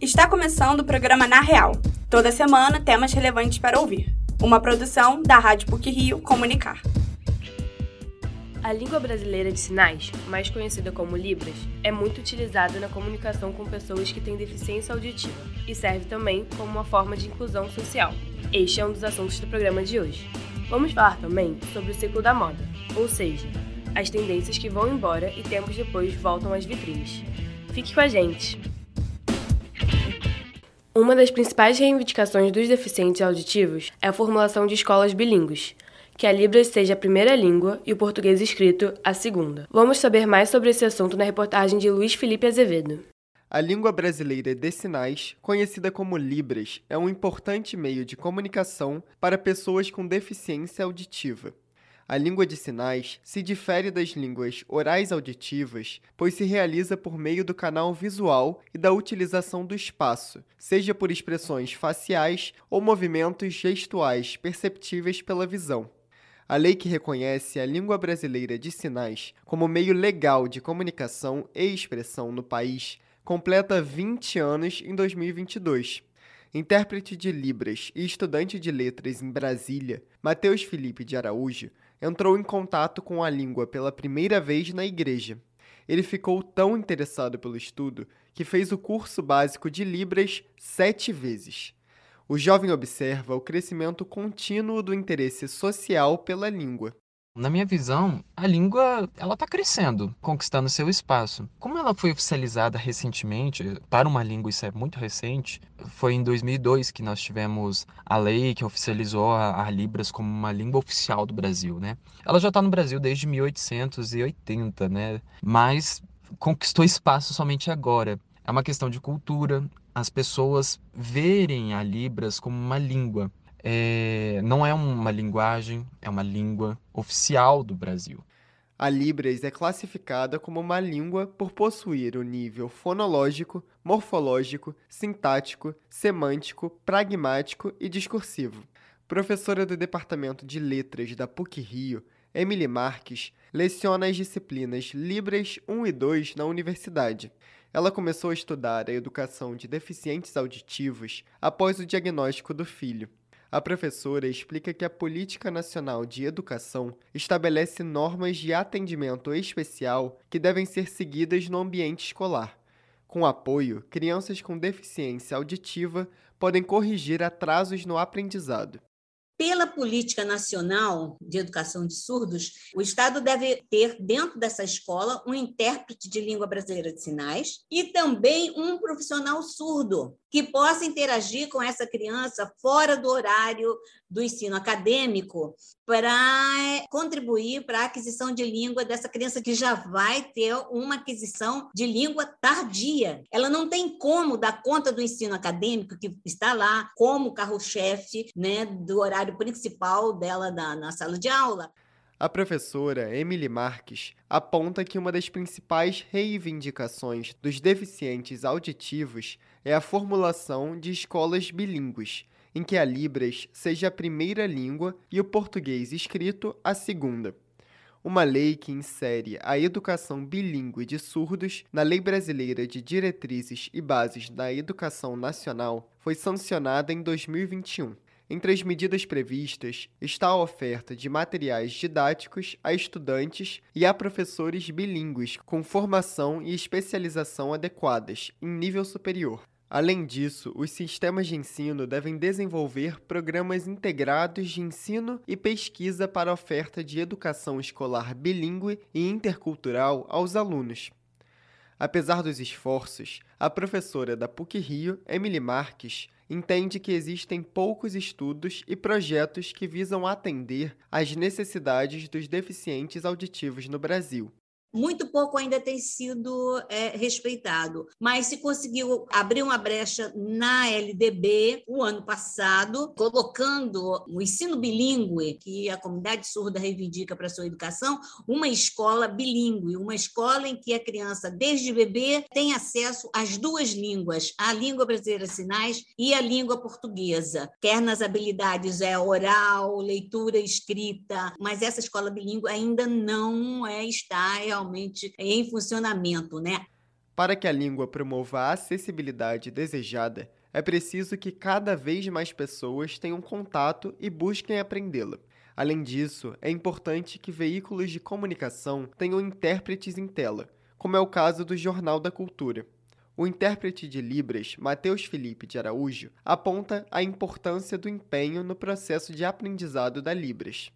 Está começando o programa Na Real. Toda semana, temas relevantes para ouvir. Uma produção da Rádio PUC Rio Comunicar. A língua brasileira de sinais, mais conhecida como Libras, é muito utilizada na comunicação com pessoas que têm deficiência auditiva e serve também como uma forma de inclusão social. Este é um dos assuntos do programa de hoje. Vamos falar também sobre o ciclo da moda, ou seja, as tendências que vão embora e tempos depois voltam às vitrines. Fique com a gente! Uma das principais reivindicações dos deficientes auditivos é a formulação de escolas bilíngues, que a Libras seja a primeira língua e o português escrito a segunda. Vamos saber mais sobre esse assunto na reportagem de Luiz Felipe Azevedo. A língua brasileira de sinais, conhecida como Libras, é um importante meio de comunicação para pessoas com deficiência auditiva. A língua de sinais se difere das línguas orais auditivas, pois se realiza por meio do canal visual e da utilização do espaço, seja por expressões faciais ou movimentos gestuais perceptíveis pela visão. A lei que reconhece a língua brasileira de sinais como meio legal de comunicação e expressão no país completa 20 anos em 2022. Intérprete de Libras e estudante de letras em Brasília, Mateus Felipe de Araújo entrou em contato com a língua pela primeira vez na igreja. Ele ficou tão interessado pelo estudo que fez o curso básico de Libras sete vezes. O jovem observa o crescimento contínuo do interesse social pela língua. Na minha visão, a língua ela está crescendo, conquistando seu espaço. Como ela foi oficializada recentemente, para uma língua isso é muito recente, foi em 2002 que nós tivemos a lei que oficializou a, a Libras como uma língua oficial do Brasil, né? Ela já está no Brasil desde 1880, né? Mas conquistou espaço somente agora. É uma questão de cultura, as pessoas verem a Libras como uma língua é, não é uma linguagem, é uma língua oficial do Brasil. A Libras é classificada como uma língua por possuir o nível fonológico, morfológico, sintático, semântico, pragmático e discursivo. Professora do Departamento de Letras da PUC-Rio, Emily Marques leciona as disciplinas Libras 1 e 2 na universidade. Ela começou a estudar a educação de deficientes auditivos após o diagnóstico do filho a professora explica que a Política Nacional de Educação estabelece normas de atendimento especial que devem ser seguidas no ambiente escolar. Com apoio, crianças com deficiência auditiva podem corrigir atrasos no aprendizado. Pela política nacional de educação de surdos, o Estado deve ter dentro dessa escola um intérprete de língua brasileira de sinais e também um profissional surdo que possa interagir com essa criança fora do horário do ensino acadêmico para eh, contribuir para a aquisição de língua dessa criança que já vai ter uma aquisição de língua tardia. Ela não tem como dar conta do ensino acadêmico que está lá como carro-chefe né, do horário principal dela na, na sala de aula. A professora Emily Marques aponta que uma das principais reivindicações dos deficientes auditivos é a formulação de escolas bilíngues, em que a Libras seja a primeira língua e o português escrito a segunda. Uma lei que insere a educação bilíngue de surdos na Lei Brasileira de Diretrizes e Bases da Educação Nacional foi sancionada em 2021. Entre as medidas previstas está a oferta de materiais didáticos a estudantes e a professores bilíngues com formação e especialização adequadas em nível superior. Além disso, os sistemas de ensino devem desenvolver programas integrados de ensino e pesquisa para a oferta de educação escolar bilíngue e intercultural aos alunos. Apesar dos esforços, a professora da PUC-Rio, Emily Marques, entende que existem poucos estudos e projetos que visam atender às necessidades dos deficientes auditivos no Brasil muito pouco ainda tem sido é, respeitado, mas se conseguiu abrir uma brecha na LDB o ano passado, colocando o ensino bilíngue, que a comunidade surda reivindica para sua educação, uma escola bilíngue, uma escola em que a criança, desde bebê, tem acesso às duas línguas, a língua brasileira sinais e a língua portuguesa, quer nas habilidades é, oral, leitura, escrita, mas essa escola bilíngue ainda não é, está realmente em funcionamento, né? Para que a língua promova a acessibilidade desejada, é preciso que cada vez mais pessoas tenham contato e busquem aprendê-la. Além disso, é importante que veículos de comunicação tenham intérpretes em tela, como é o caso do Jornal da Cultura. O intérprete de Libras, Matheus Felipe de Araújo, aponta a importância do empenho no processo de aprendizado da Libras.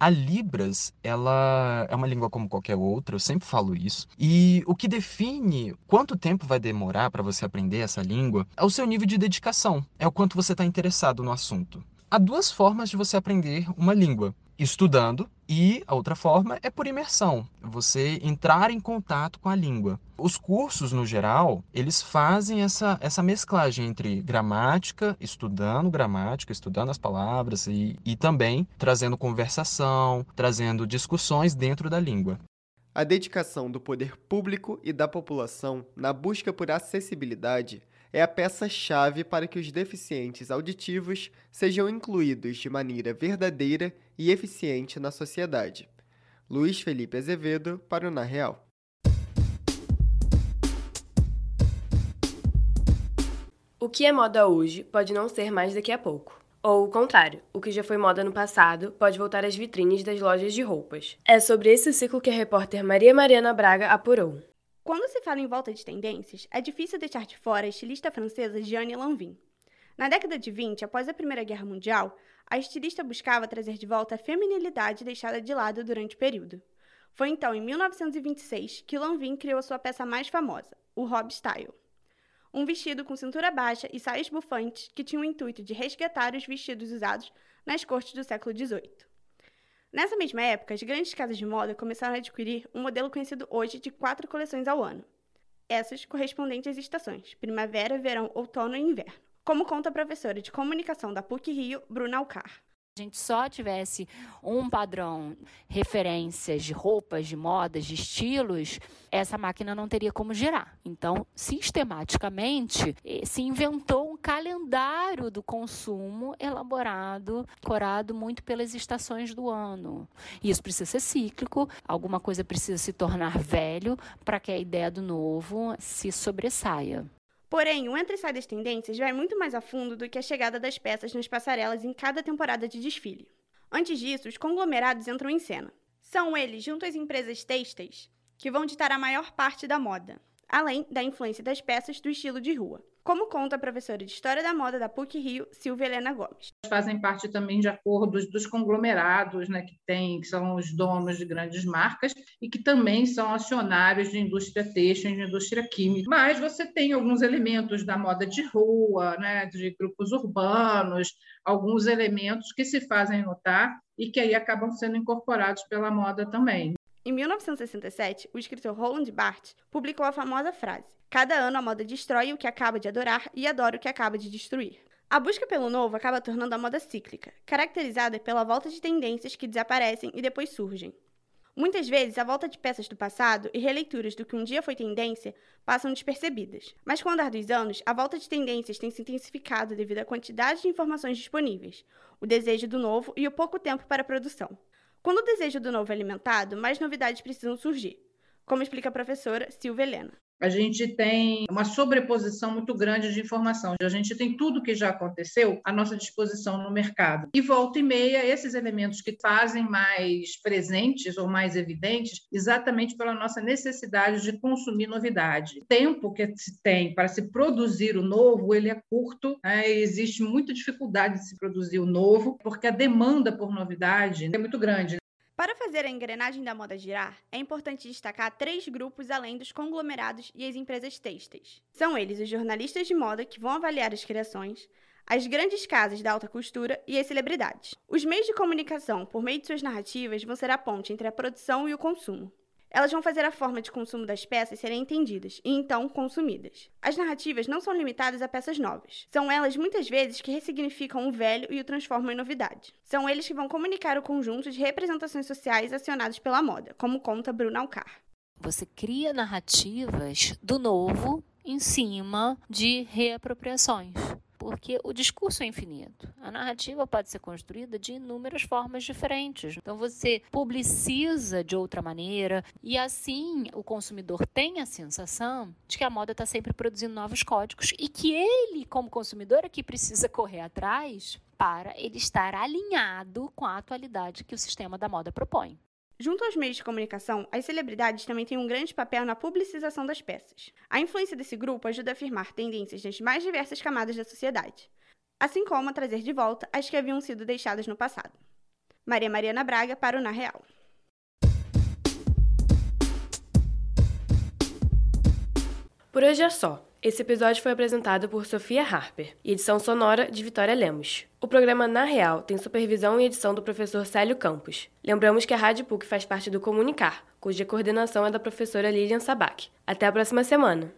A Libras, ela é uma língua como qualquer outra, eu sempre falo isso. E o que define quanto tempo vai demorar para você aprender essa língua é o seu nível de dedicação, é o quanto você está interessado no assunto. Há duas formas de você aprender uma língua estudando e a outra forma é por imersão, você entrar em contato com a língua. Os cursos, no geral, eles fazem essa, essa mesclagem entre gramática, estudando gramática, estudando as palavras e, e também trazendo conversação, trazendo discussões dentro da língua. A dedicação do poder público e da população na busca por acessibilidade é a peça-chave para que os deficientes auditivos sejam incluídos de maneira verdadeira e eficiente na sociedade. Luiz Felipe Azevedo, para o Na Real. O que é moda hoje pode não ser mais daqui a pouco. Ou o contrário, o que já foi moda no passado pode voltar às vitrines das lojas de roupas. É sobre esse ciclo que a repórter Maria Mariana Braga apurou. Quando se fala em volta de tendências, é difícil deixar de fora a estilista francesa Jeanne Lanvin. Na década de 20, após a Primeira Guerra Mundial, a estilista buscava trazer de volta a feminilidade deixada de lado durante o período. Foi então, em 1926, que Lanvin criou sua peça mais famosa, o Rob Style. Um vestido com cintura baixa e saias bufantes que tinha o intuito de resgatar os vestidos usados nas cortes do século XVIII. Nessa mesma época, as grandes casas de moda começaram a adquirir um modelo conhecido hoje de quatro coleções ao ano. Essas correspondentes às estações primavera, verão, outono e inverno. Como conta a professora de comunicação da PUC Rio, Bruna Alcar a gente só tivesse um padrão, referências de roupas, de modas, de estilos, essa máquina não teria como girar. Então, sistematicamente, eh, se inventou calendário do consumo elaborado, corado muito pelas estações do ano. Isso precisa ser cíclico, alguma coisa precisa se tornar velho para que a ideia do novo se sobressaia. Porém, o entre e sai das tendências vai muito mais a fundo do que a chegada das peças nas passarelas em cada temporada de desfile. Antes disso, os conglomerados entram em cena. São eles, junto às empresas têxteis, que vão ditar a maior parte da moda, além da influência das peças do estilo de rua como conta a professora de História da Moda da PUC-Rio, Silvia Helena Gomes. Fazem parte também de acordos dos conglomerados, né, que, tem, que são os donos de grandes marcas e que também são acionários de indústria têxtil de indústria química. Mas você tem alguns elementos da moda de rua, né, de grupos urbanos, alguns elementos que se fazem notar e que aí acabam sendo incorporados pela moda também. Em 1967, o escritor Roland Barthes publicou a famosa frase: Cada ano a moda destrói o que acaba de adorar e adora o que acaba de destruir. A busca pelo novo acaba tornando a moda cíclica, caracterizada pela volta de tendências que desaparecem e depois surgem. Muitas vezes, a volta de peças do passado e releituras do que um dia foi tendência passam despercebidas. Mas com o andar dos anos, a volta de tendências tem se intensificado devido à quantidade de informações disponíveis, o desejo do novo e o pouco tempo para a produção. Quando o desejo do novo é alimentado, mais novidades precisam surgir, como explica a professora Silvia Helena a gente tem uma sobreposição muito grande de informação. A gente tem tudo que já aconteceu à nossa disposição no mercado. E volta e meia, esses elementos que fazem mais presentes ou mais evidentes, exatamente pela nossa necessidade de consumir novidade. O tempo que se tem para se produzir o novo, ele é curto, né? existe muita dificuldade de se produzir o novo, porque a demanda por novidade é muito grande. Para fazer a engrenagem da moda girar, é importante destacar três grupos além dos conglomerados e as empresas têxteis. São eles os jornalistas de moda que vão avaliar as criações, as grandes casas da alta costura e as celebridades. Os meios de comunicação, por meio de suas narrativas, vão ser a ponte entre a produção e o consumo. Elas vão fazer a forma de consumo das peças serem entendidas e então consumidas. As narrativas não são limitadas a peças novas. São elas muitas vezes que ressignificam o velho e o transformam em novidade. São eles que vão comunicar o conjunto de representações sociais acionadas pela moda, como conta Bruna Alcar. Você cria narrativas do novo em cima de reapropriações. Porque o discurso é infinito. A narrativa pode ser construída de inúmeras formas diferentes. Então você publiciza de outra maneira e assim o consumidor tem a sensação de que a moda está sempre produzindo novos códigos e que ele, como consumidor, é que precisa correr atrás para ele estar alinhado com a atualidade que o sistema da moda propõe. Junto aos meios de comunicação, as celebridades também têm um grande papel na publicização das peças. A influência desse grupo ajuda a afirmar tendências nas mais diversas camadas da sociedade, assim como a trazer de volta as que haviam sido deixadas no passado. Maria Mariana Braga para o Na Real. Por hoje é só. Esse episódio foi apresentado por Sofia Harper e edição sonora de Vitória Lemos. O programa Na Real tem supervisão e edição do professor Célio Campos. Lembramos que a Rádio PUC faz parte do Comunicar, cuja coordenação é da professora Lilian Sabac. Até a próxima semana!